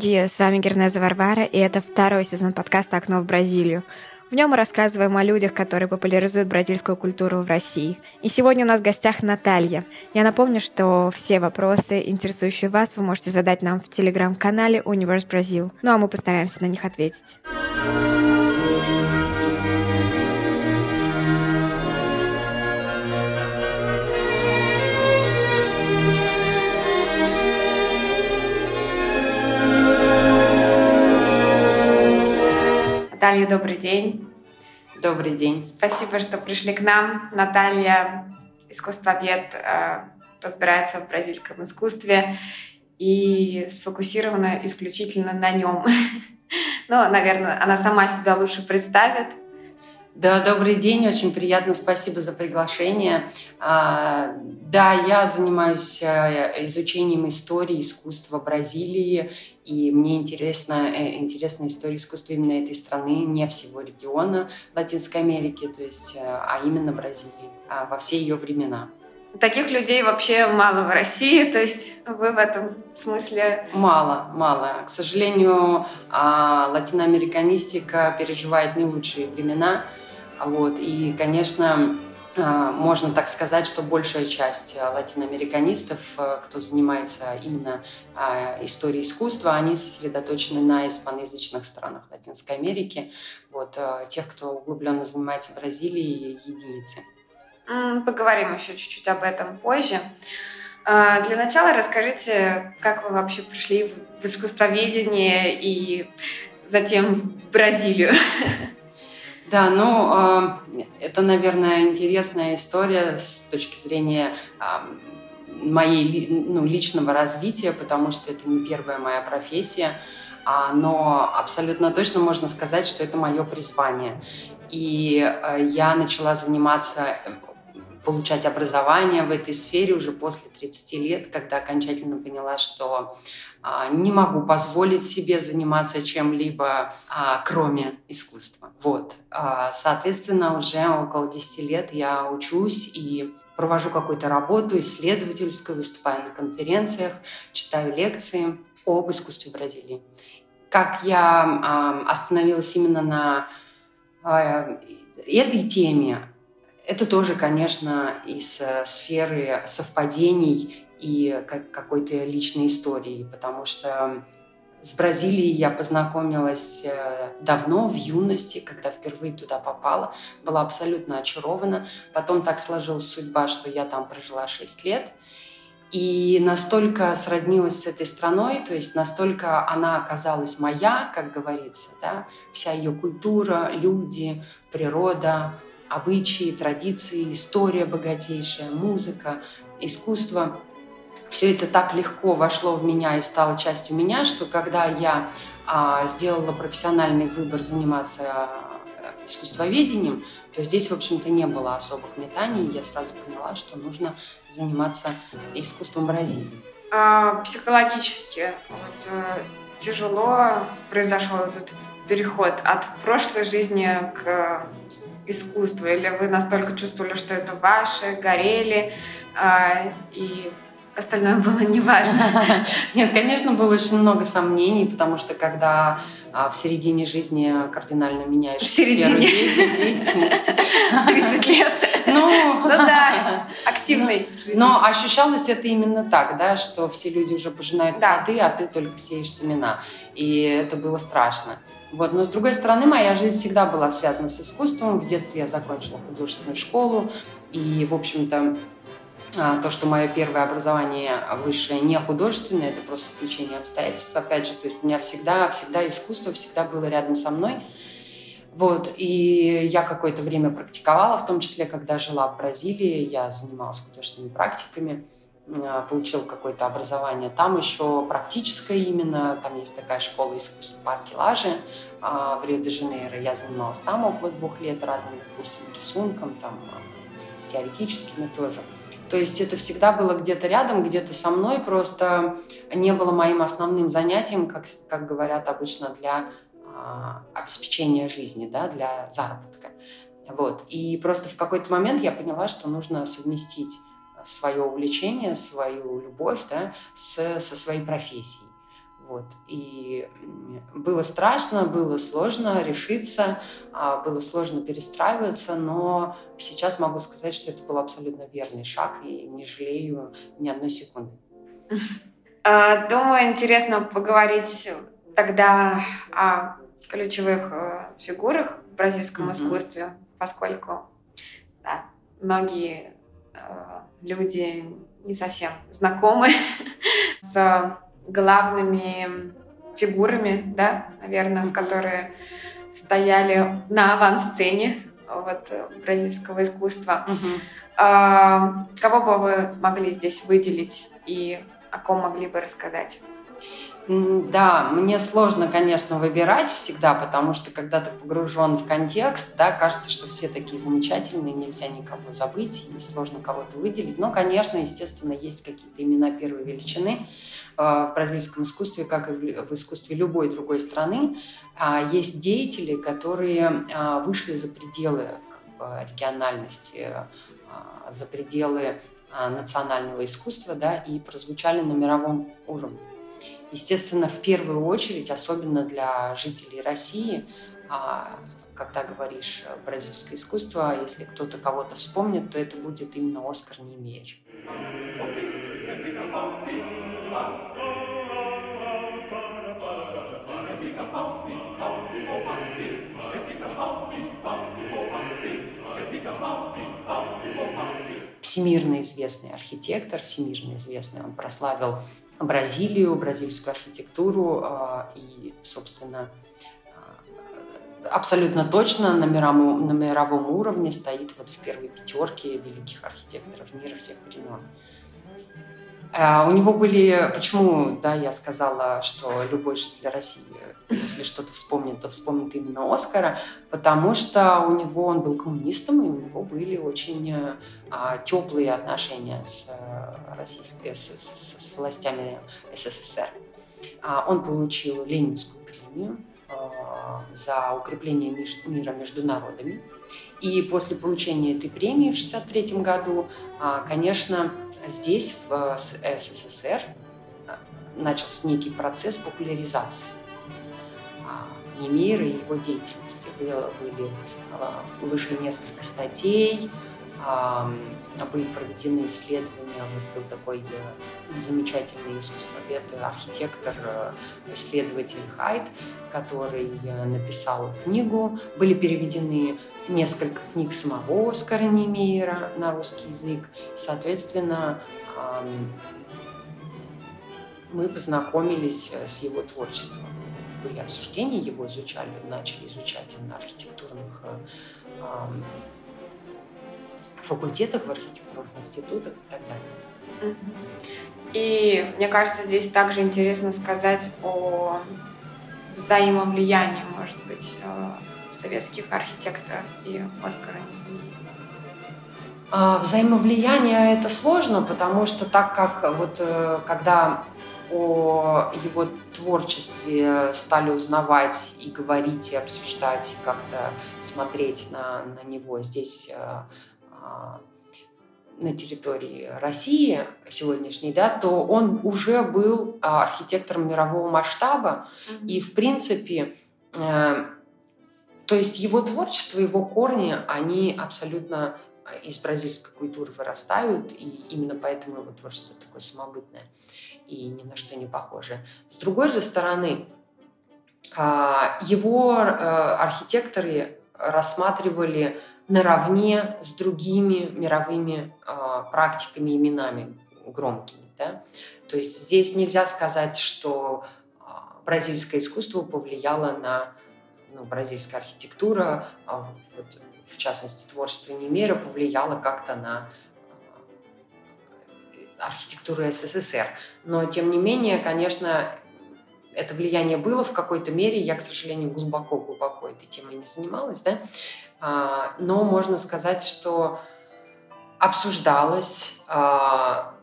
Dia, с вами Гернеза Варвара, и это второй сезон подкаста «Окно в Бразилию». В нем мы рассказываем о людях, которые популяризуют бразильскую культуру в России. И сегодня у нас в гостях Наталья. Я напомню, что все вопросы, интересующие вас, вы можете задать нам в телеграм-канале Universe Brazil. Ну а мы постараемся на них ответить. Наталья, добрый день. Добрый день. Спасибо, что пришли к нам. Наталья, искусствовед, э, разбирается в бразильском искусстве и сфокусирована исключительно на нем. Ну, наверное, она сама себя лучше представит. Да, добрый день, очень приятно, спасибо за приглашение. А, да, я занимаюсь э, изучением истории искусства Бразилии, и мне интересна, э, интересна история искусства именно этой страны, не всего региона Латинской Америки, то есть, э, а именно Бразилии, а во все ее времена. Таких людей вообще мало в России, то есть вы в этом смысле... Мало, мало. К сожалению, а, латиноамериканистика переживает не лучшие времена – вот. И, конечно, можно так сказать, что большая часть латиноамериканистов, э, кто занимается именно а, историей искусства, они сосредоточены на испаноязычных странах Латинской Америки. Вот. Э, тех, кто углубленно занимается Бразилией, единицы. Поговорим еще чуть-чуть об этом позже. Для начала расскажите, как вы вообще пришли в искусствоведение и затем в Бразилию. Да, ну, это, наверное, интересная история с точки зрения моей ну, личного развития, потому что это не первая моя профессия, а, но абсолютно точно можно сказать, что это мое призвание. И э, я начала заниматься получать образование в этой сфере уже после 30 лет, когда окончательно поняла, что а, не могу позволить себе заниматься чем-либо, а, кроме искусства. Вот. А, соответственно, уже около 10 лет я учусь и провожу какую-то работу исследовательскую, выступаю на конференциях, читаю лекции об искусстве Бразилии. Как я остановилась именно на этой теме, это тоже, конечно, из э, сферы совпадений и какой-то личной истории, потому что с Бразилией я познакомилась э, давно, в юности, когда впервые туда попала. Была абсолютно очарована. Потом так сложилась судьба, что я там прожила 6 лет. И настолько сроднилась с этой страной, то есть настолько она оказалась моя, как говорится, да, вся ее культура, люди, природа, обычаи, традиции, история богатейшая, музыка, искусство – все это так легко вошло в меня и стало частью меня, что когда я а, сделала профессиональный выбор заниматься а, искусствоведением, то здесь, в общем-то, не было особых метаний. Я сразу поняла, что нужно заниматься искусством Бразилии. А, психологически вот, э, тяжело произошел этот переход от прошлой жизни к искусству? Или вы настолько чувствовали, что это ваше, горели, э, и остальное было неважно. Нет, конечно, было очень много сомнений, потому что когда в середине жизни кардинально меняешь в середине. деятельности. 30 лет. Ну, ну да, активной но, жизни. Но ощущалось это именно так, да, что все люди уже пожинают да. плоды, а ты только сеешь семена. И это было страшно. Вот. Но с другой стороны, моя жизнь всегда была связана с искусством. В детстве я закончила художественную школу. И, в общем-то, а, то, что мое первое образование высшее не художественное, это просто стечение обстоятельств, опять же, то есть у меня всегда, всегда искусство всегда было рядом со мной. Вот, и я какое-то время практиковала, в том числе, когда жила в Бразилии, я занималась художественными практиками, а, получила какое-то образование. Там еще практическое именно, там есть такая школа искусств в парке Лажи а, в Рио-де-Жанейро. Я занималась там около двух лет разными курсами рисунком, там, теоретическими тоже. То есть это всегда было где-то рядом, где-то со мной, просто не было моим основным занятием, как, как говорят обычно, для а, обеспечения жизни, да, для заработка. Вот. И просто в какой-то момент я поняла, что нужно совместить свое увлечение, свою любовь да, с, со своей профессией. Вот. И было страшно, было сложно решиться, а, было сложно перестраиваться, но сейчас могу сказать, что это был абсолютно верный шаг, и не жалею ни одной секунды. А, думаю, интересно поговорить тогда о ключевых э, фигурах в бразильском mm-hmm. искусстве, поскольку да, многие э, люди не совсем знакомы с главными фигурами, да, наверное, которые стояли на авансцене вот, бразильского искусства. А, кого бы вы могли здесь выделить и о ком могли бы рассказать? Да, мне сложно, конечно, выбирать всегда, потому что когда ты погружен в контекст, да, кажется, что все такие замечательные, нельзя никого забыть, и сложно кого-то выделить. Но, конечно, естественно, есть какие-то имена первой величины э, в бразильском искусстве, как и в искусстве любой другой страны. А есть деятели, которые а, вышли за пределы как бы, региональности, а, за пределы национального искусства, да, и прозвучали на мировом уровне. Естественно, в первую очередь, особенно для жителей России, а, когда говоришь бразильское искусство, если кто-то кого-то вспомнит, то это будет именно Оскар Немеер. Всемирно известный архитектор, всемирно известный, он прославил Бразилию, бразильскую архитектуру а, и, собственно, а, абсолютно точно на мировом, на мировом уровне стоит вот в первой пятерке великих архитекторов мира всех времен. А, у него были, почему, да, я сказала, что любой житель России, если что-то вспомнит, то вспомнит именно Оскара, потому что у него он был коммунистом, и у него были очень а, теплые отношения с, э, российской, с, с, с властями СССР. А, он получил Ленинскую премию а, за укрепление мира между народами. И после получения этой премии в 1963 году, а, конечно, здесь, в СССР, начался некий процесс популяризации Немира и его деятельности. Были, а, вышли несколько статей, были проведены исследования. Вот был такой э, замечательный искусствовед, архитектор, э, исследователь Хайт, который э, написал книгу. Были переведены несколько книг самого Оскара Немейера на русский язык. Соответственно, мы познакомились с его творчеством. Были обсуждения, его изучали, начали изучать на архитектурных факультетах, в архитектурных институтах и так далее. И мне кажется, здесь также интересно сказать о взаимовлиянии, может быть, э, советских архитекторов и Оскара а, Взаимовлияние это сложно, потому что так как вот э, когда о его творчестве стали узнавать и говорить, и обсуждать, и как-то смотреть на, на него здесь э, а, на территории России сегодняшней, да, то он уже был а, архитектором мирового масштаба. Mm-hmm. И, в принципе, э, то есть его творчество, его корни, они абсолютно из бразильской культуры вырастают, и именно поэтому его творчество такое самобытное и ни на что не похоже. С другой же стороны, а, его э, архитекторы рассматривали наравне с другими мировыми практиками, именами громкими. Да? То есть здесь нельзя сказать, что бразильское искусство повлияло на ну, бразильская архитектура, э, вот, в частности творчество Немера повлияло как-то на архитектуру СССР. Но, тем не менее, конечно, это влияние было в какой-то мере. Я, к сожалению, глубоко-глубоко этой темой не занималась, да. А, но можно сказать, что обсуждалось, а,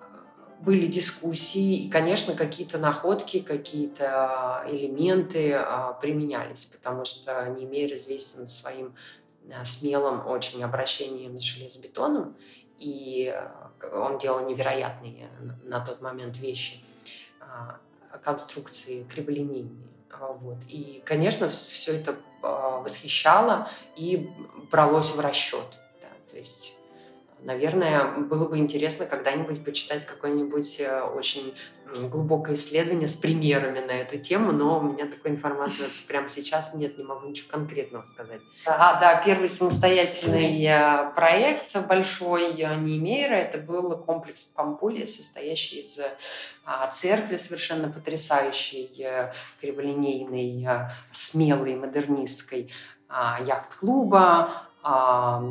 были дискуссии, и, конечно, какие-то находки, какие-то элементы а, применялись, потому что Немер известен своим смелым очень обращением с железобетоном, и он делал невероятные на тот момент вещи. конструкции криволинейные. Вот. И, конечно, все это восхищало и бралось в расчет. Да. То есть Наверное, было бы интересно когда-нибудь почитать какое-нибудь э, очень глубокое исследование с примерами на эту тему, но у меня такой информации вот прямо сейчас нет, не могу ничего конкретного сказать. А, да, первый самостоятельный э, проект большой э, Немейра, это был комплекс Пампули, состоящий из а, церкви совершенно потрясающей, криволинейной, смелой, модернистской, а, яхт-клуба,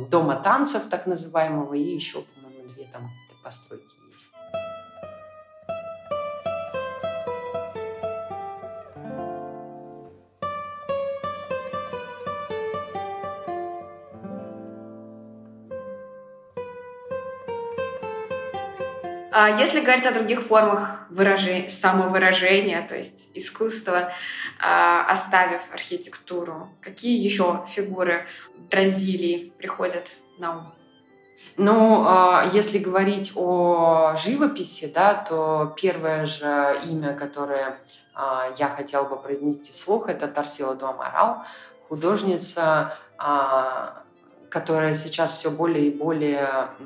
дома танцев так называемого и еще, по-моему, две там постройки если говорить о других формах выражения, самовыражения, то есть искусства, а, оставив архитектуру, какие еще фигуры Бразилии приходят на ум? Ну, а, если говорить о живописи, да, то первое же имя, которое я хотела бы произнести вслух, это Тарсила до Амарал, художница, которая сейчас все более и более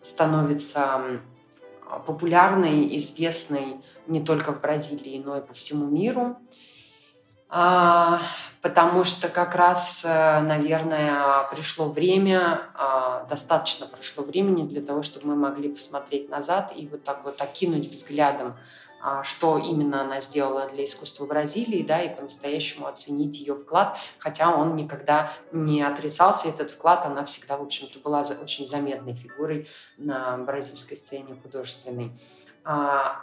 становится популярной, известной не только в Бразилии, но и по всему миру. А, потому что как раз, э, наверное, пришло время, а, достаточно прошло времени для того, чтобы мы могли посмотреть назад и вот так вот окинуть взглядом а, что именно она сделала для искусства Бразилии, да, и по-настоящему оценить ее вклад, хотя он никогда не отрицался, этот вклад, она всегда, в общем-то, была очень заметной фигурой на бразильской сцене художественной. А,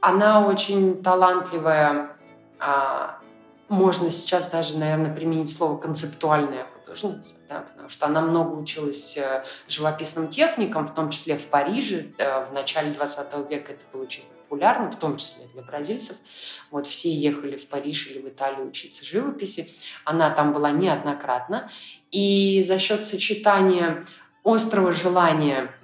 она очень талантливая, а, можно сейчас даже, наверное, применить слово концептуальная художница, да, потому что она много училась э, живописным техникам, в том числе в Париже. Э, в начале 20 века это очень популярным, в том числе для бразильцев. Вот все ехали в Париж или в Италию учиться живописи. Она там была неоднократно. И за счет сочетания острого желания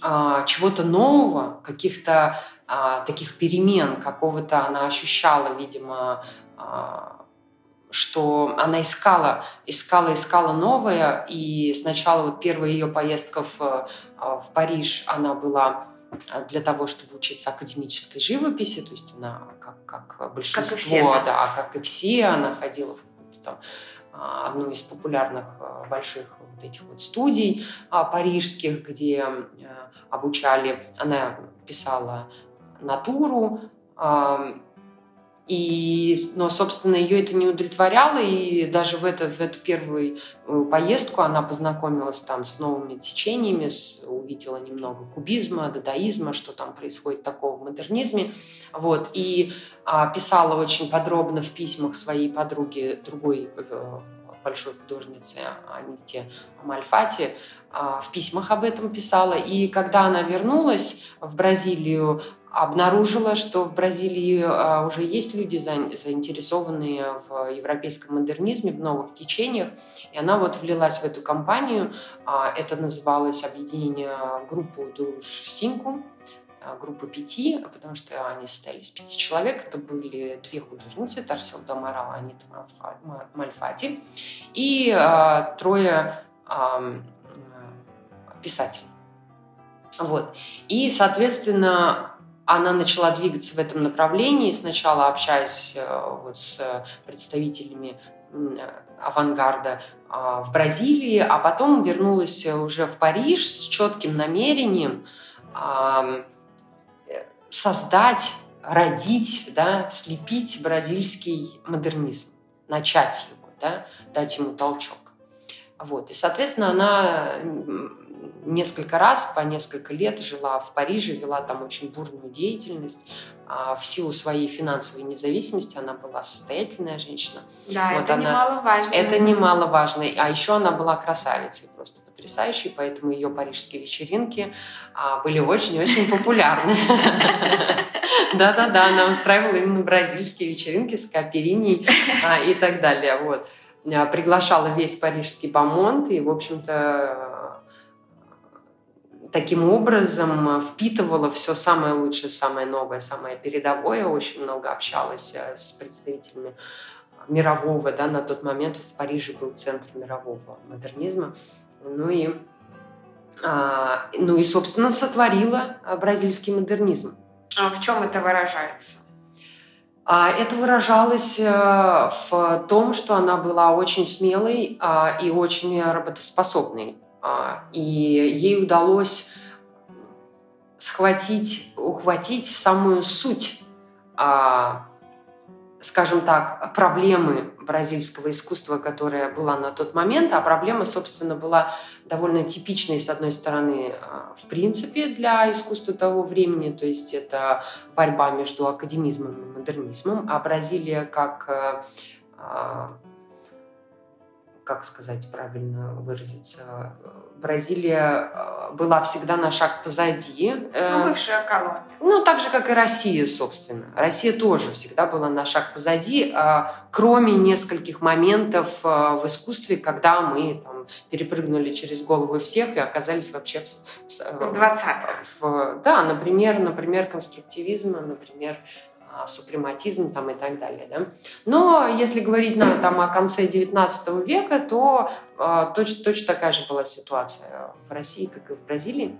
а, чего-то нового, каких-то а, таких перемен, какого-то она ощущала, видимо, а, что она искала, искала, искала новое, и сначала вот первая ее поездка в, а, в Париж, она была для того, чтобы учиться академической живописи, то есть она, как, как большинство, как все, да. да, как и все, она ходила в там а, одну из популярных а, больших вот этих вот студий парижских, где обучали, она писала натуру, и, но, собственно, ее это не удовлетворяло, и даже в, это, в эту первую э, поездку она познакомилась там с новыми течениями, с, увидела немного кубизма, дадаизма, что там происходит такого в модернизме. Вот, и а, писала очень подробно в письмах своей подруге, другой э, большой художнице Аните Мальфати, а, в письмах об этом писала. И когда она вернулась в Бразилию, обнаружила, что в Бразилии а, уже есть люди, заинтересованные в европейском модернизме, в новых течениях. И она вот влилась в эту компанию. А, это называлось объединение группы Душ Синку, группы пяти, потому что они состояли из пяти человек. Это были две художницы, Тарсил Дамарала, Анита Мальфати, и трое писателей. Вот. И, соответственно, она начала двигаться в этом направлении, сначала общаясь э, вот с представителями авангарда а, в Бразилии, а потом вернулась уже в Париж с четким намерением создать, родить, да, слепить бразильский модернизм, начать его, да, дать ему толчок. Вот. И, соответственно, она несколько раз, по несколько лет жила в Париже, вела там очень бурную деятельность. А, в силу своей финансовой независимости она была состоятельная женщина. Да, вот это она, немаловажно. Это немаловажно. А еще она была красавицей просто потрясающей, поэтому ее парижские вечеринки а, были очень-очень популярны. Да-да-да, она устраивала именно бразильские вечеринки с капериней а, и так далее. Вот. Приглашала весь парижский бомонд, и, в общем-то, таким образом впитывала все самое лучшее, самое новое, самое передовое. Очень много общалась с представителями мирового, да, на тот момент в Париже был центр мирового модернизма. Ну и, а, ну и собственно, сотворила бразильский модернизм. А в чем это выражается? А это выражалось э, в том, что она была очень смелой а, и очень работоспособной. А, и ей удалось схватить, ухватить самую суть, скажем так, проблемы бразильского искусства, которая была на тот момент, а проблема, собственно, была довольно типичной, с одной стороны, а, в принципе, для искусства того времени, то есть это борьба между академизмом и модернизмом, а Бразилия как э, а, как сказать правильно выразиться, Бразилия э, была всегда на шаг позади. Э, ну, бывшая колония. Ну, так же, как и Россия, собственно. Россия тоже всегда была на шаг позади, а, кроме нескольких моментов э, в искусстве, когда мы там, перепрыгнули через головы всех и оказались вообще в... В 20-х. Да, например, например, конструктивизм, например, супрематизм там и так далее. Да? Но если говорить на, там, о конце XIX века, то э, точно, точно такая же была ситуация в России, как и в Бразилии.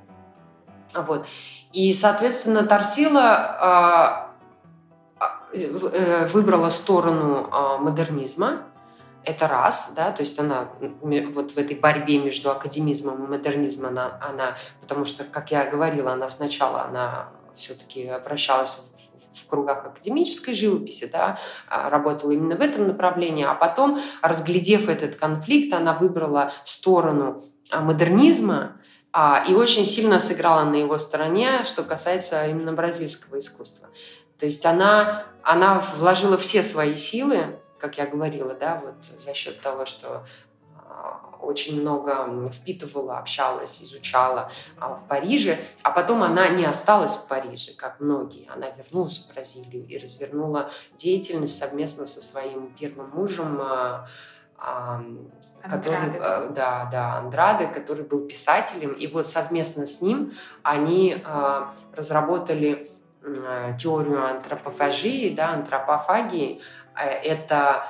Вот. И, соответственно, Торсила э, выбрала сторону э, модернизма, это раз, да, то есть она вот в этой борьбе между академизмом и модернизмом, она, она потому что, как я говорила, она сначала, она все-таки вращалась в кругах академической живописи, да, а, работала именно в этом направлении, а потом, разглядев этот конфликт, она выбрала сторону а, модернизма а, и очень сильно сыграла на его стороне, что касается именно бразильского искусства. То есть она, она вложила все свои силы, как я говорила, да, вот за счет того, что очень много впитывала, общалась, изучала а, в Париже, а потом она не осталась в Париже, как многие. Она вернулась в Бразилию и развернула деятельность совместно со своим первым мужем, а, а, который, да, да, Андраде, который был писателем, и вот совместно с ним они разработали теорию антропофагии, да, антропофагии. Э, это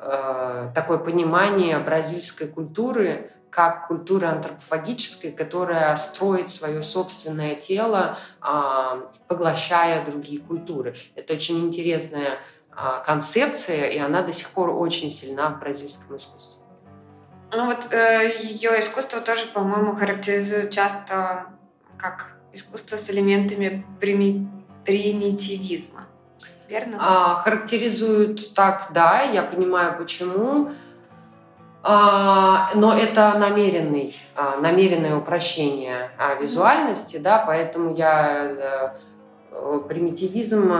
Э, такое понимание бразильской культуры как культуры антропофагической, которая строит свое собственное тело, а, поглощая другие культуры. Это очень интересная а, концепция, и она до сих пор очень сильна в бразильском искусстве. Ну вот э, ее искусство тоже, по-моему, характеризуют часто как искусство с элементами прими- примитивизма верно? А, характеризуют так, да, я понимаю почему. А, но это намеренный, а, намеренное упрощение а, визуальности, да, поэтому я а, примитивизм,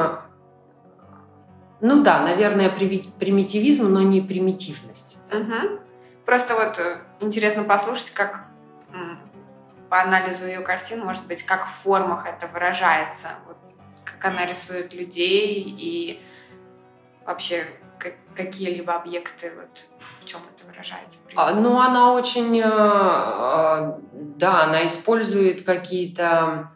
ну да, наверное, примитивизм, но не примитивность. Угу. Просто вот э, интересно послушать, как по анализу ее картин, может быть, как в формах это выражается. Вот как она рисует людей и вообще какие-либо объекты, вот в чем это выражается? А, ну, она очень, э, э, да, она использует какие-то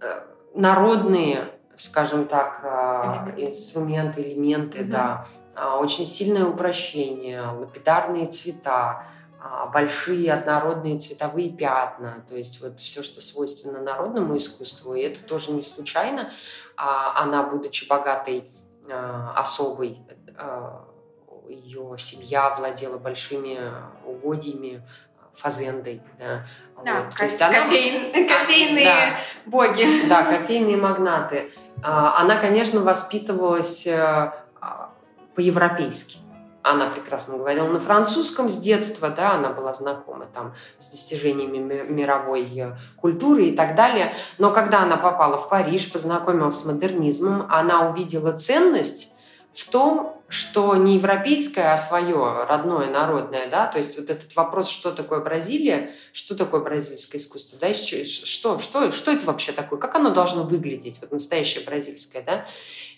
э, народные, скажем так, элементы. инструменты, элементы, угу. да, а, очень сильное упрощение, лапидарные цвета, большие однородные цветовые пятна, то есть вот все, что свойственно народному искусству, и это тоже не случайно. А она, будучи богатой а, особой, а, ее семья владела большими угодьями, фазендой. Да, да вот. ко- есть она, кофейн, кофейные да, боги. Да, кофейные магнаты. Она, конечно, воспитывалась по-европейски она прекрасно говорила на французском с детства, да, она была знакома там с достижениями мировой э, культуры и так далее. Но когда она попала в Париж, познакомилась с модернизмом, она увидела ценность в том, что не европейское, а свое, родное, народное, да, то есть вот этот вопрос, что такое Бразилия, что такое бразильское искусство, да, что, что, что это вообще такое, как оно должно выглядеть, вот настоящее бразильское, да,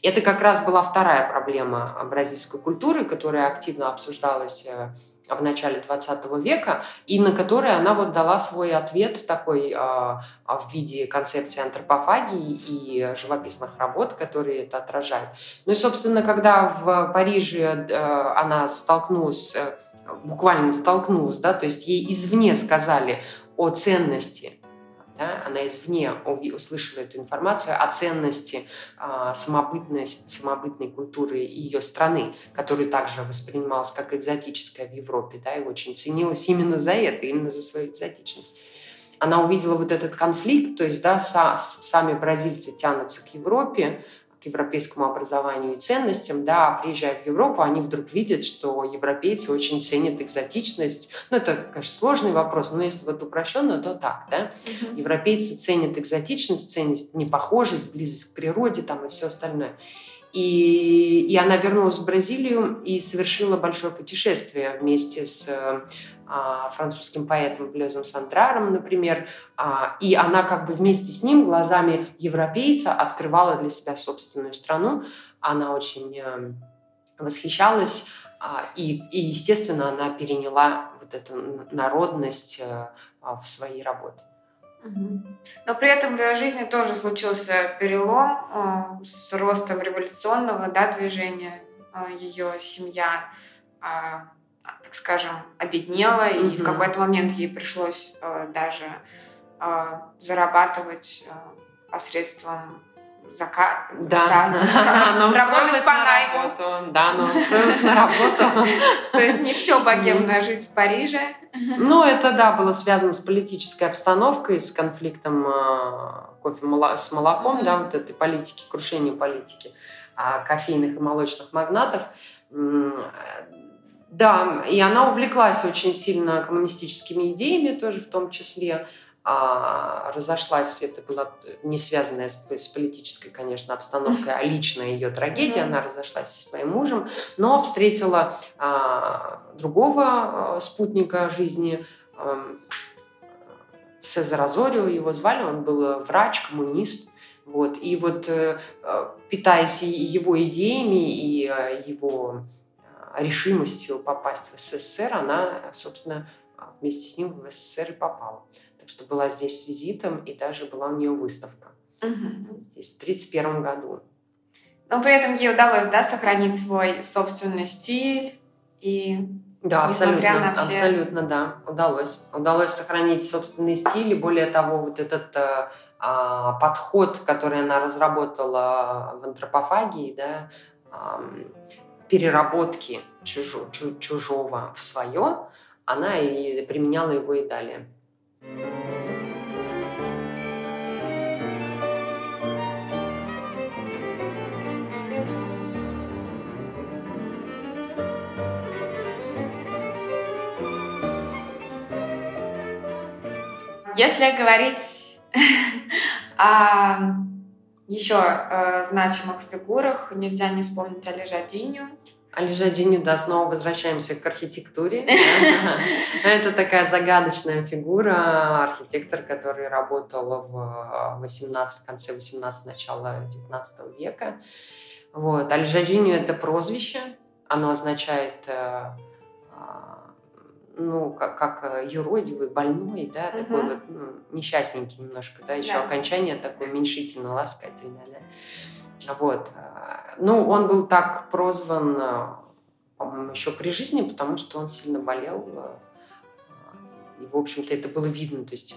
это как раз была вторая проблема бразильской культуры, которая активно обсуждалась э, в начале 20 века, и на который она вот дала свой ответ такой а, в виде концепции антропофагии и живописных работ, которые это отражают. Ну и, собственно, когда в Париже э, она столкнулась, э, буквально столкнулась, да, то есть ей извне сказали о ценности да, она извне услышала эту информацию о ценности э, самобытности, самобытной культуры ее страны, которую также воспринималась как экзотическая в Европе, да, и очень ценилась именно за это, именно за свою экзотичность. Она увидела вот этот конфликт, то есть да, са, сами бразильцы тянутся к Европе, к европейскому образованию и ценностям, да, а приезжая в Европу, они вдруг видят, что европейцы очень ценят экзотичность. Ну, это, конечно, сложный вопрос, но если вот упрощенно, то так, да. Uh-huh. Европейцы ценят экзотичность, ценят непохожесть, близость к природе там и все остальное. И, и она вернулась в Бразилию и совершила большое путешествие вместе с а, французским поэтом Блезом Сандраром, например, а, и она как бы вместе с ним глазами европейца открывала для себя собственную страну. Она очень э, восхищалась, а, и, и, естественно, она переняла вот эту народность э, в свои работы. Но при этом в ее жизни тоже случился перелом э, с ростом революционного да, движения. Ее семья так скажем, обеднела, mm-hmm. и в какой-то момент ей пришлось э, даже э, зарабатывать э, посредством зака... Да, да. она устроилась по на работу. Да, она устроилась на работу. То есть не все богемная жизнь в Париже. Ну, это, да, было связано с политической обстановкой, с конфликтом э, кофе с молоком, да, вот этой политики, крушением политики а, кофейных и молочных магнатов да, и она увлеклась очень сильно коммунистическими идеями тоже в том числе. А, разошлась, это было не связанное с, с политической, конечно, обстановкой, а личная ее трагедия. Она разошлась со своим мужем, но встретила а, другого а, спутника жизни, а, Сезар Азорио его звали, он был врач, коммунист. Вот. И вот э, питаясь его идеями и э, его решимостью попасть в СССР, она, собственно, вместе с ним в СССР и попала. Что была здесь с визитом, и даже была у нее выставка. Угу. Здесь в 1931 году. Но при этом ей удалось, да, сохранить свой собственный стиль и да, абсолютно, все... абсолютно, да, удалось. Удалось сохранить собственный стиль, и более того, вот этот э, э, подход, который она разработала в антропофагии, да, э, переработки чужо, чужого в свое, она и применяла его и далее. Если говорить о еще э, значимых фигурах нельзя не вспомнить Али Жадиню. Али Жадиню, да, снова возвращаемся к архитектуре. Это такая загадочная фигура, архитектор, который работал в 18, конце 18 начала 19 века. Вот. Аль Жадиню – это прозвище, оно означает э, ну, как, как э, юродивый, больной, да, угу. такой вот ну, несчастненький немножко, да, еще да. окончание такое уменьшительно-ласкательное, да. Вот. Э, ну, он был так прозван, э, по-моему, еще при жизни, потому что он сильно болел. И, в общем-то, это было видно. То есть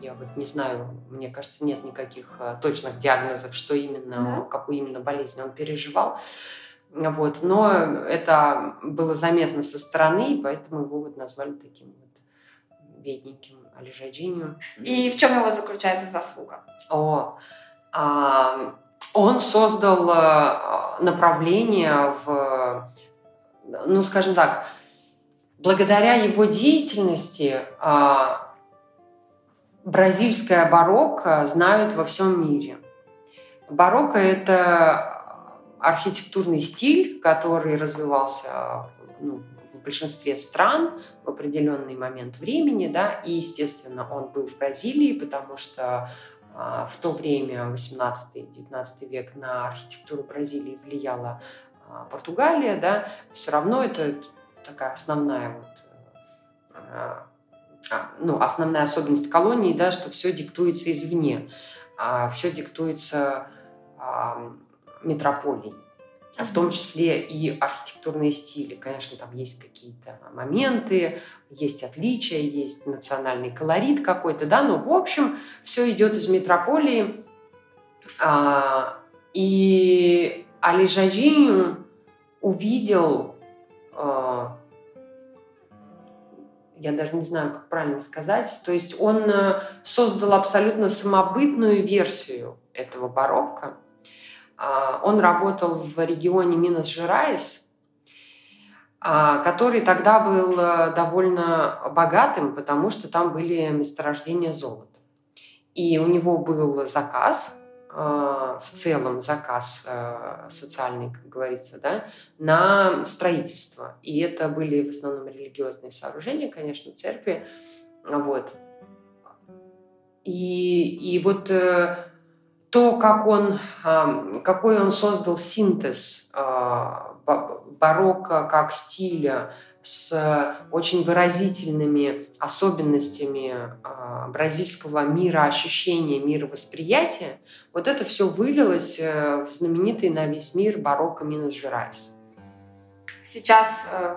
я вот не знаю, мне кажется, нет никаких точных диагнозов, что именно, да. какую именно болезнь он переживал. Вот. Но это было заметно со стороны, и поэтому его вот назвали таким вот бедненьким Алижаджинью. И в чем его заключается заслуга? О, а, он создал а, направление в, ну, скажем так, благодаря его деятельности а, бразильское барокко знают во всем мире. Барокко – это архитектурный стиль, который развивался ну, в большинстве стран в определенный момент времени, да, и, естественно, он был в Бразилии, потому что а, в то время, 18-19 век, на архитектуру Бразилии влияла а, Португалия, да, все равно это такая основная вот ну, основная особенность колонии, да, что все диктуется извне, а все диктуется а, метрополией в том числе и архитектурные стили. Конечно, там есть какие-то моменты, есть отличия, есть национальный колорит какой-то, да, но в общем все идет из метрополии. А, и Али Жажи увидел, а, я даже не знаю, как правильно сказать, то есть он э, создал абсолютно самобытную версию этого барокко, а, он работал в регионе Минас-Жерайс, а, который тогда был э, довольно богатым, потому что там были месторождения золота. И у него был заказ, э, в целом заказ э, социальный, как говорится, да, на строительство. И это были в основном религиозные сооружения, конечно, церкви. Вот. И, и вот то, как он, какой он создал синтез а, барокко как стиля с очень выразительными особенностями а, бразильского мира ощущения, мира восприятия, вот это все вылилось э, в знаменитый на весь мир барокко Минас Жерайс. Сейчас э,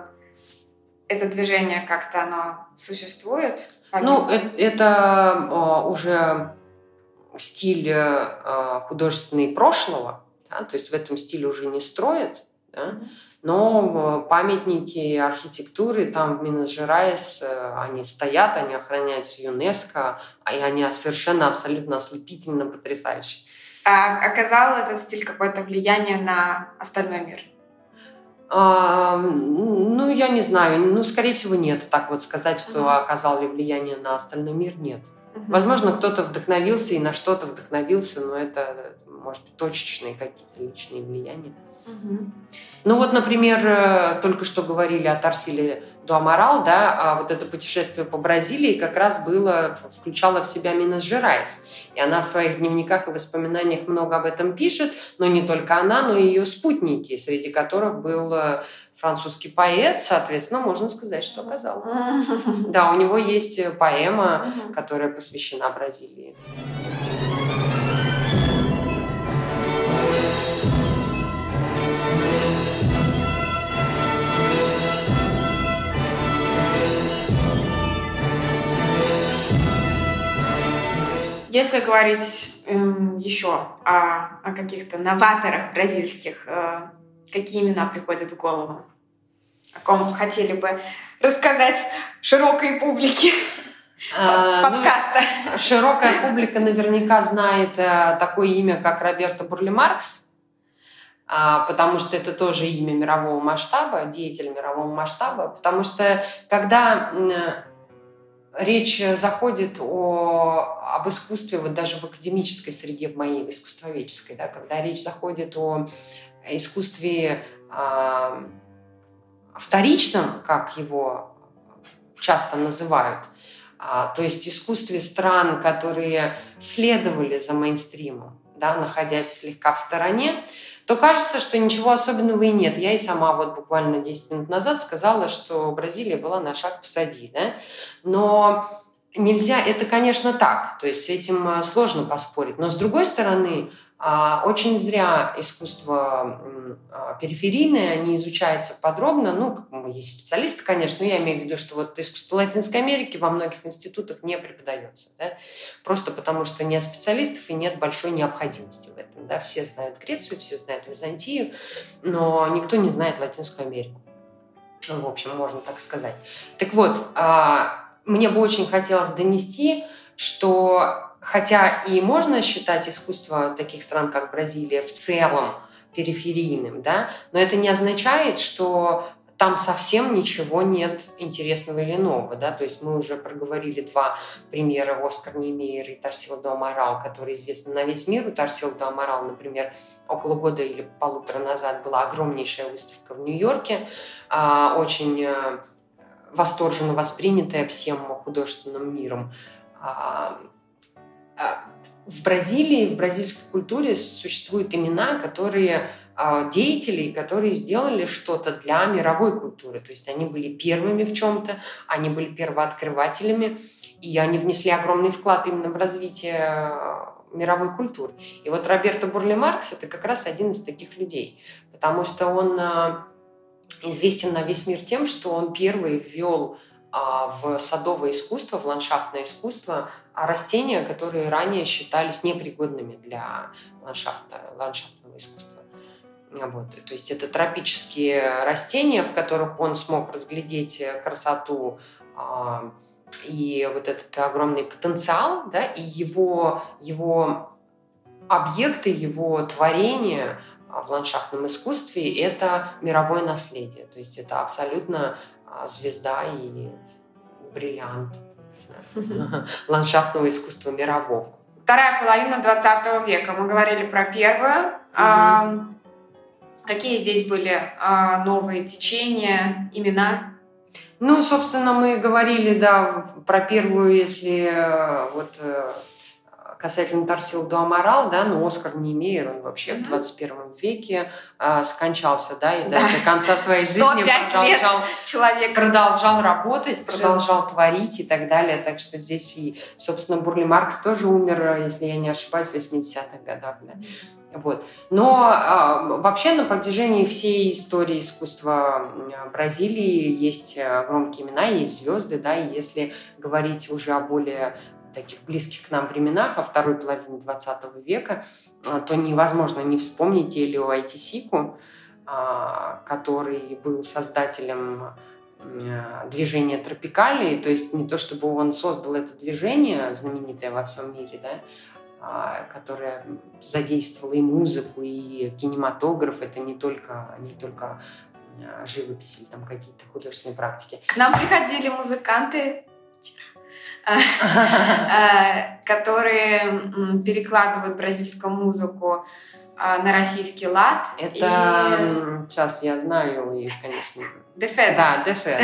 это движение как-то оно существует? Ну, это, это э, уже стиль э, художественный прошлого, да, то есть в этом стиле уже не строят, да, но э, памятники архитектуры там в Минас-Жерайс, э, они стоят, они охраняются ЮНЕСКО, и они совершенно абсолютно ослепительно потрясающие. А оказал этот стиль какое-то влияние на остальной мир? А, ну, я не знаю. Ну, скорее всего, нет. Так вот сказать, что оказал ли влияние на остальной мир, нет. Возможно, кто-то вдохновился и на что-то вдохновился, но это, может быть, точечные какие-то личные влияния. Ну вот, например, э, только что говорили о Тарсиле до Амарал, да, а вот это путешествие по Бразилии как раз было, включало в себя Минас Жерайс. И она в своих дневниках и воспоминаниях много об этом пишет, но не только она, но и ее спутники, среди которых был э, французский поэт, соответственно, можно сказать, что оказал. Да, у него есть э, поэма, которая посвящена Бразилии. Если говорить эм, еще о, о каких-то новаторах бразильских, э, какие имена приходят в голову? О ком хотели бы рассказать широкой публике а, ну, подкаста? Ну, широкая публика наверняка знает э, такое имя, как Роберто Бурли Маркс, а, потому что это тоже имя мирового масштаба, деятель мирового масштаба, потому что когда речь заходит о, об искусстве, вот даже в академической среде, в моей, в искусствоведческой, да, когда речь заходит о искусстве э, вторичном, как его часто называют, а, то есть искусстве стран, которые следовали за мейнстримом, да, находясь слегка в стороне, то кажется, что ничего особенного и нет. Я и сама вот буквально 10 минут назад сказала, что Бразилия была на шаг позади. Да? Но нельзя, это, конечно, так. То есть с этим э, сложно поспорить. Но с другой стороны, очень зря искусство а, периферийное не изучается подробно. Ну, есть специалисты, конечно, но я имею в виду, что вот искусство Латинской Америки во многих институтах не преподается. Да? Просто потому, что нет специалистов и нет большой необходимости в этом. Да? Все знают Грецию, все знают Византию, но никто не знает Латинскую Америку. Ну, в общем, можно так сказать. Так вот, а, мне бы очень хотелось донести, что Хотя и можно считать искусство таких стран, как Бразилия, в целом периферийным, да, но это не означает, что там совсем ничего нет интересного или нового, да, то есть мы уже проговорили два примера Оскар Немейер и Тарсил до Амарал, которые известны на весь мир. У Тарсил до Амарал, например, около года или полутора назад была огромнейшая выставка в Нью-Йорке, а, очень э, восторженно воспринятая всем художественным миром. А, в Бразилии, в бразильской культуре существуют имена, которые а, деятелей, которые сделали что-то для мировой культуры. То есть они были первыми в чем-то, они были первооткрывателями, и они внесли огромный вклад именно в развитие а, мировой культуры. И вот Роберто Бурли Маркс это как раз один из таких людей, потому что он известен на весь мир тем, что он первый ввел в садовое искусство, в ландшафтное искусство растения, которые ранее считались непригодными для ландшафта, ландшафтного искусства. Вот. То есть это тропические растения, в которых он смог разглядеть э, красоту э, и вот этот огромный потенциал, да, и его, его объекты, его творения а, в ландшафтном искусстве – это мировое наследие. То есть это абсолютно а, звезда и бриллиант знаю, ландшафтного искусства мирового. Вторая половина 20 века. Мы говорили про первую. Угу. Какие здесь были а, новые течения, имена? Ну, собственно, мы говорили, да, про первую, если э, вот э, касательно Тарсил до Амарал, да, но Оскар Немейер, он вообще mm-hmm. в 21 веке э, скончался, да, и да. до конца своей жизни продолжал, человек. продолжал работать, продолжал Жил. творить и так далее. Так что здесь и, собственно, Бурли Маркс тоже умер, если я не ошибаюсь, в 80-х годах, да. Вот. Но э, вообще на протяжении всей истории искусства Бразилии есть громкие имена, есть звезды, да, и если говорить уже о более таких близких к нам временах, о второй половине 20 века, э, то невозможно не вспомнить Элио Айтисику, который был создателем движения тропикалии, то есть не то чтобы он создал это движение, знаменитое во всем мире, да, а, которая задействовала и музыку, и кинематограф. Это не только, не только а, живопись или там какие-то художественные практики. К нам приходили музыканты, а, которые перекладывают бразильскую музыку на российский лад. Это и... сейчас я знаю их, конечно. Дефе. Да, дефе.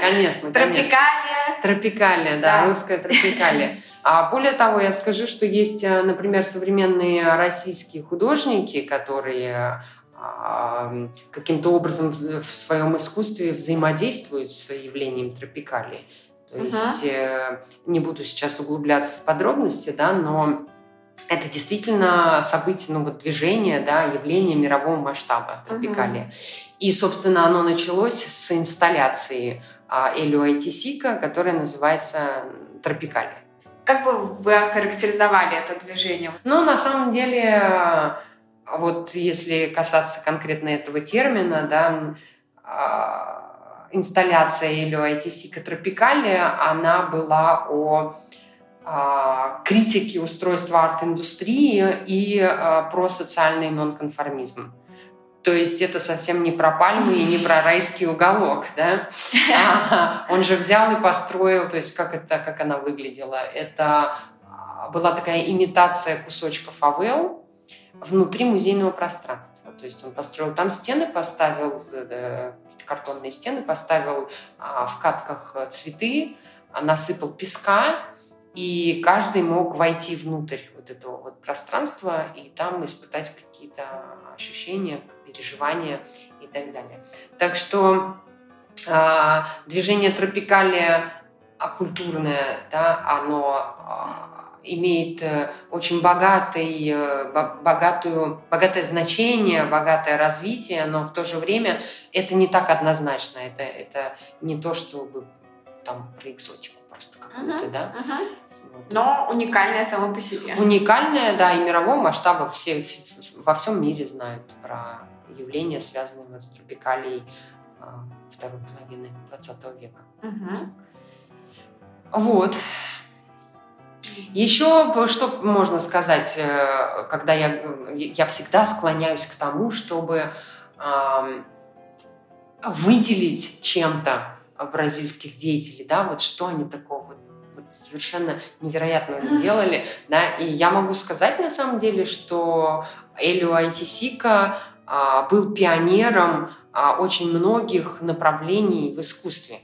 Конечно, Тропикалия. Тропикалия, да, русская тропикалия. А более того, я скажу, что есть, э, например, современные российские художники, которые а, каким-то образом в своем искусстве взаимодействуют с явлением тропикалии. То uh-huh. есть э, не буду сейчас углубляться в подробности, да, но это действительно событие, ну вот движение, да, явление мирового масштаба тропикалия. Uh-huh. И, собственно, оно началось с инсталляции а, Элио Айтисика, которая называется «Тропикалия». Как бы вы охарактеризовали это движение? Ну, на самом деле, вот если касаться конкретно этого термина, да, а, инсталляция или ITC Тропикалия, она была о а, критике устройства арт-индустрии и а, про социальный нонконформизм. То есть это совсем не про пальмы и не про райский уголок, да? Он же взял и построил, то есть как это, как она выглядела? Это а, была такая имитация кусочка фавел внутри музейного пространства. То есть он построил там стены, поставил э, картонные стены, поставил а, в катках цветы, насыпал песка, и каждый мог войти внутрь вот этого вот пространства и там испытать какие-то ощущения, переживания и так далее. Так что э, движение тропикалия культурное, да, оно э, имеет э, очень богатый, э, богатую, богатое значение, богатое развитие, но в то же время это не так однозначно. Это, это не то, чтобы там про экзотику просто какую-то, uh-huh, да. Uh-huh. Но уникальное само по себе. Уникальное, да, и мирового масштаба все, во всем мире знают про явления, связанные с тропикалией а, второй половины 20 века. Угу. Вот. Еще что можно сказать, э, когда я, я всегда склоняюсь к тому, чтобы э, выделить чем-то бразильских деятелей, да, вот что они такого вот, совершенно невероятного сделали, да, и я могу сказать на самом деле, что Элио Айтисика а, был пионером а, очень многих направлений в искусстве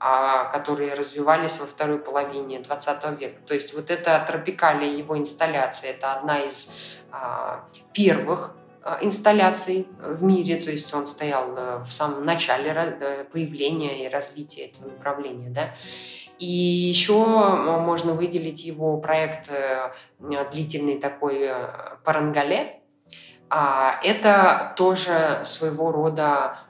которые развивались во второй половине 20 века. То есть вот эта тропикалия его инсталляция, это одна из первых инсталляций в мире, то есть он стоял в самом начале появления и развития этого направления, да. И еще можно выделить его проект длительный такой Парангале. А, это тоже своего рода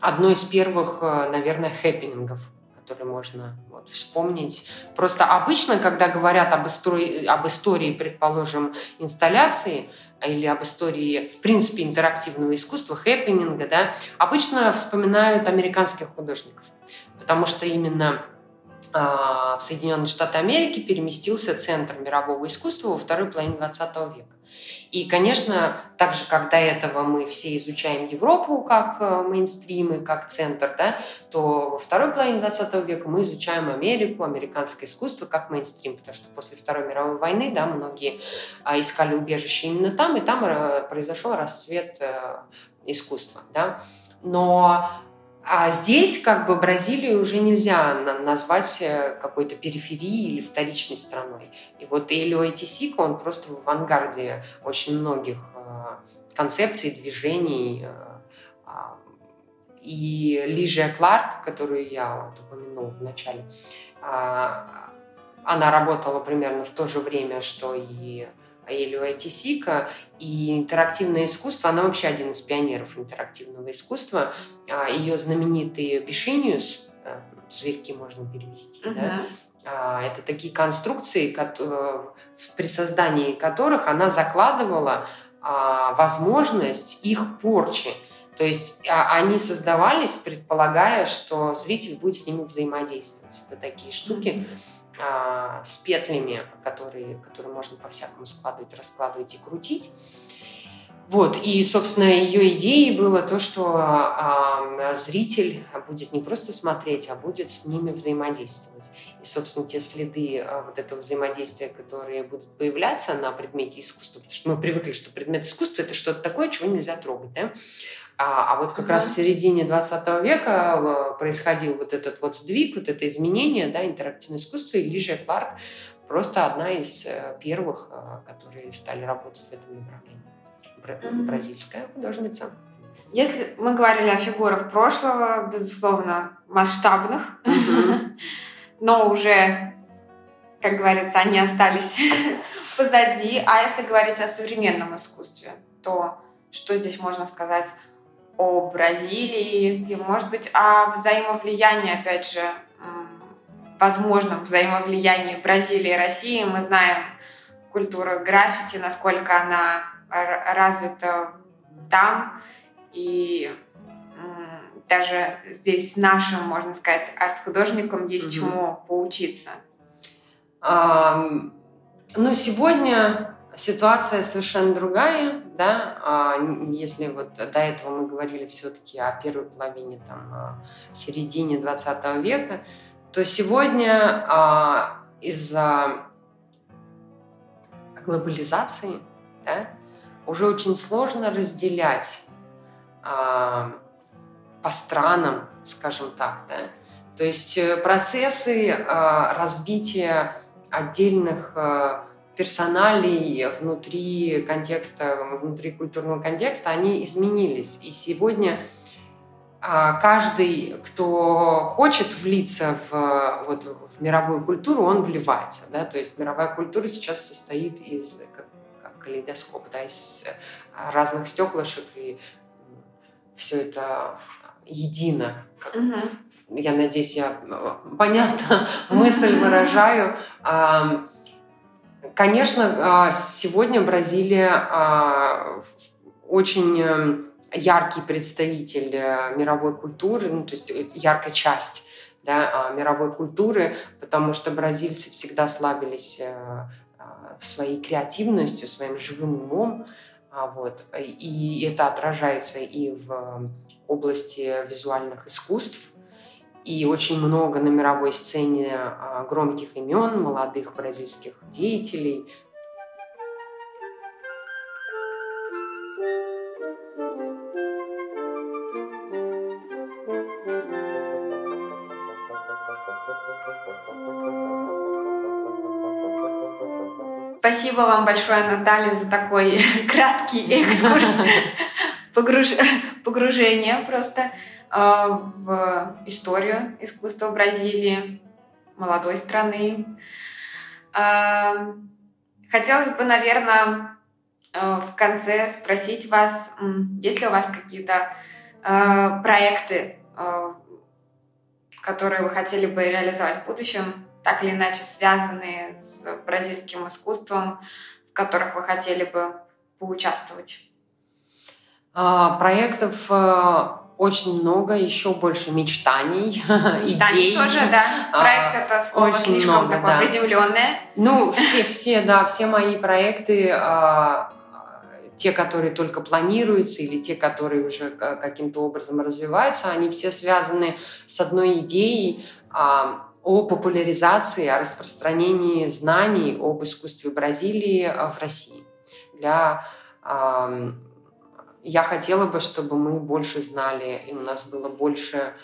одно из первых, наверное, хэппинингов которые можно вот, вспомнить. Просто обычно, когда говорят об истории, об истории, предположим, инсталляции или об истории, в принципе, интерактивного искусства, хэппининга, да, обычно вспоминают американских художников, потому что именно в Соединенные Штаты Америки переместился центр мирового искусства во второй половине XX века. И, конечно, так же, как до этого мы все изучаем Европу как э, мейнстрим и как центр, да, то во второй половине 20 века мы изучаем Америку, американское искусство как мейнстрим, потому что после Второй мировой войны да, многие а, искали убежище именно там, и там э, произошел расцвет э, искусства. Да. Но а здесь как бы Бразилию уже нельзя назвать э, какой-то периферией или вторичной страной. И вот Элио Этисико, он просто в авангарде очень многих э, концепций, движений. Э, а, и Лижия Кларк, которую я вот упомянула в начале, а, она работала примерно в то же время, что и Элио Айтисика, и интерактивное искусство, она вообще один из пионеров интерактивного искусства. А, Ее знаменитые Бишиниус, э, зверьки можно перевести, uh-huh. да? А, это такие конструкции, при создании которых она закладывала а, возможность их порчи. То есть они создавались, предполагая, что зритель будет с ними взаимодействовать. Это такие штуки. А, с петлями, которые, которые можно по-всякому складывать, раскладывать и крутить. Вот, и, собственно, ее идеей было то, что а, зритель будет не просто смотреть, а будет с ними взаимодействовать. И, собственно, те следы а, вот этого взаимодействия, которые будут появляться на предмете искусства, потому что мы привыкли, что предмет искусства – это что-то такое, чего нельзя трогать, да? А, а вот как mm-hmm. раз в середине 20 века э, происходил вот этот вот сдвиг, вот это изменение, да, интерактивное искусство, и Лижия Кларк просто одна из э, первых, э, которые стали работать в этом направлении. Бразильская художница. Если мы говорили о фигурах прошлого, безусловно, масштабных, но уже, как говорится, они остались позади. А если говорить о современном искусстве, то что здесь можно сказать о Бразилии и, может быть, о взаимовлиянии, опять же, возможном взаимовлиянии Бразилии и России. Мы знаем культуру граффити, насколько она развита там. И даже здесь нашим, можно сказать, арт-художникам есть угу. чему поучиться. А, ну, сегодня ситуация совершенно другая, да, а если вот до этого мы говорили все-таки о первой половине, там, середине 20 века, то сегодня а, из-за глобализации, да, уже очень сложно разделять а, по странам, скажем так, да, то есть э, процессы развития отдельных а, персоналей внутри контекста, внутри культурного контекста, они изменились. И сегодня а, каждый, кто хочет влиться в, вот, в мировую культуру, он вливается. Да? То есть мировая культура сейчас состоит из как, как калейдоскоп, да, из а, разных стеклышек, и все это едино. mm Я надеюсь, я понятно мысль выражаю. Конечно, а, сегодня Бразилия а, очень э, яркий представитель э, мировой культуры, ну, то есть э, яркая часть да, а, мировой культуры, потому что бразильцы всегда славились своей креативностью, своим живым умом. Вот. И это отражается и в области визуальных искусств, и очень много на мировой сцене а, громких имен, молодых бразильских деятелей. Спасибо вам большое, Наталья, за такой краткий экскурс, погруж... погружение просто в историю искусства Бразилии, молодой страны. Э, хотелось бы, наверное, э, в конце спросить вас, есть ли у вас какие-то э, проекты, э, которые вы хотели бы реализовать в будущем, так или иначе связанные с бразильским искусством, в которых вы хотели бы поучаствовать? А, проектов очень много, еще больше мечтаний, Мечтаний идей. тоже, да. А, Проект а, это слово очень слишком много, такое да. приземленное. Ну, все, все, да, все мои проекты, а, те, которые только планируются, или те, которые уже каким-то образом развиваются, они все связаны с одной идеей а, о популяризации, о распространении знаний об искусстве Бразилии в России. Для, а, я хотела бы, чтобы мы больше знали, и у нас было больше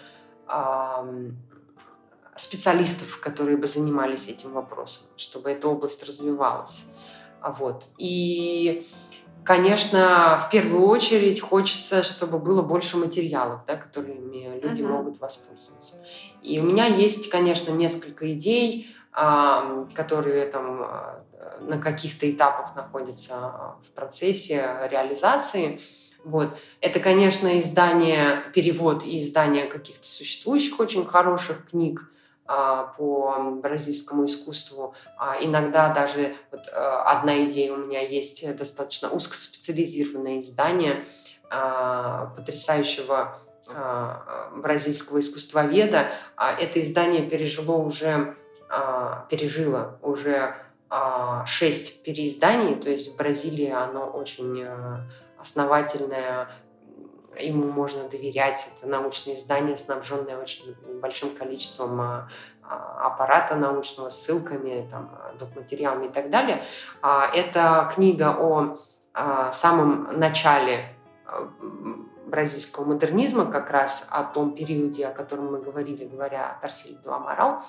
специалистов, которые бы занимались этим вопросом, чтобы эта область развивалась. Вот. И Конечно, в первую очередь хочется, чтобы было больше материалов, да, которыми люди uh-huh. могут воспользоваться. И у меня есть, конечно, несколько идей, которые там а, на каких-то этапах находятся в процессе реализации. Вот. Это, конечно, издание, перевод и издание каких-то существующих очень хороших книг, а, по бразильскому искусству. А иногда даже вот а, одна идея у меня есть достаточно узкоспециализированное издание потрясающего бразильского искусствоведа. Это издание пережило уже, пережило уже шесть переизданий, то есть в Бразилии оно очень основательное, ему можно доверять. Это научное издание, снабженное очень большим количеством а, а, аппарата научного, ссылками, там, док-материалами и так далее. А, это книга о самом начале бразильского модернизма, как раз о том периоде, о котором мы говорили, говоря о Тарсиле Амарал,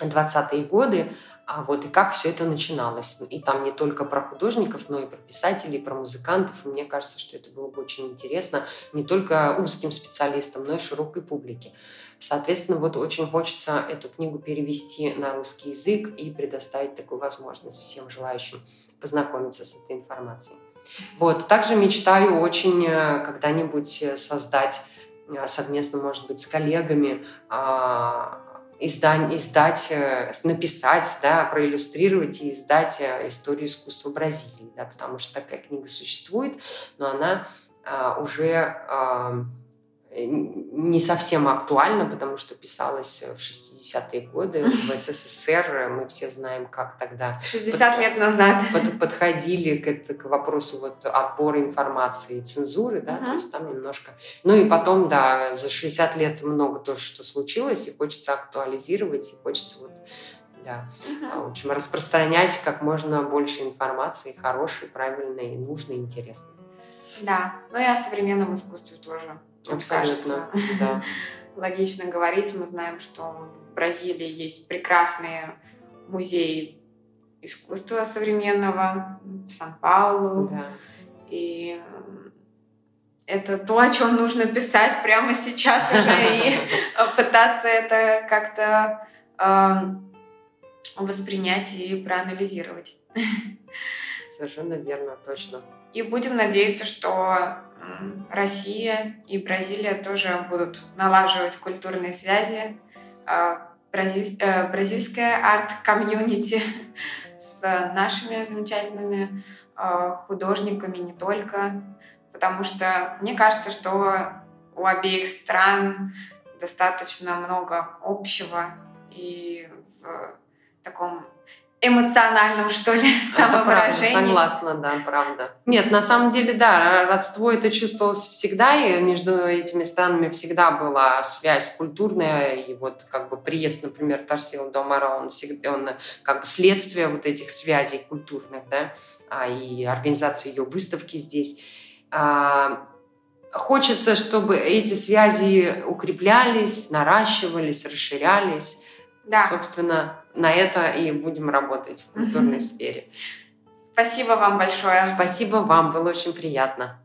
20-е годы, а вот и как все это начиналось. И там не только про художников, но и про писателей, про музыкантов. И мне кажется, что это было бы очень интересно не только узким специалистам, но и широкой публике. Соответственно, вот очень хочется эту книгу перевести на русский язык и предоставить такую возможность всем желающим познакомиться с этой информацией. Вот. Также мечтаю очень э, когда-нибудь создать э, совместно, может быть, с коллегами а, издать, издать, э, написать, да, проиллюстрировать и издать э, историю искусства Бразилии, да, потому что такая книга существует, но она а, уже а, не совсем актуально, потому что писалось в 60-е годы в СССР. Мы все знаем, как тогда 60 под, лет назад под, подходили к, к вопросу вот отбора информации и цензуры, да, uh-huh. то есть там немножко. Ну и потом, да, за 60 лет много тоже, что случилось, и хочется актуализировать, и хочется вот да. Uh-huh. В общем, распространять как можно больше информации, хорошей, правильной, нужной, интересной. Да, ну и о современном искусстве тоже Абсолютно, кажется. да. Логично говорить. Мы знаем, что в Бразилии есть прекрасные музеи искусства современного в Сан-Паулу. Да. И это то, о чем нужно писать прямо сейчас уже и пытаться это как-то воспринять и проанализировать. Совершенно верно, точно. И будем надеяться, что Россия и Бразилия тоже будут налаживать культурные связи. А, бразиль, э, бразильская арт-комьюнити с нашими замечательными а, художниками не только, потому что мне кажется, что у обеих стран достаточно много общего и в таком эмоциональном, что ли, самовыражении. Это правда, согласна, да, правда. Нет, на самом деле, да, родство это чувствовалось всегда, и между этими странами всегда была связь культурная, и вот как бы приезд, например, Тарсила Домара, он всегда, он как бы следствие вот этих связей культурных, да, а, и организации ее выставки здесь. А, хочется, чтобы эти связи укреплялись, наращивались, расширялись. Да. Собственно, на это и будем работать в культурной сфере. Спасибо вам большое. Спасибо вам, было очень приятно.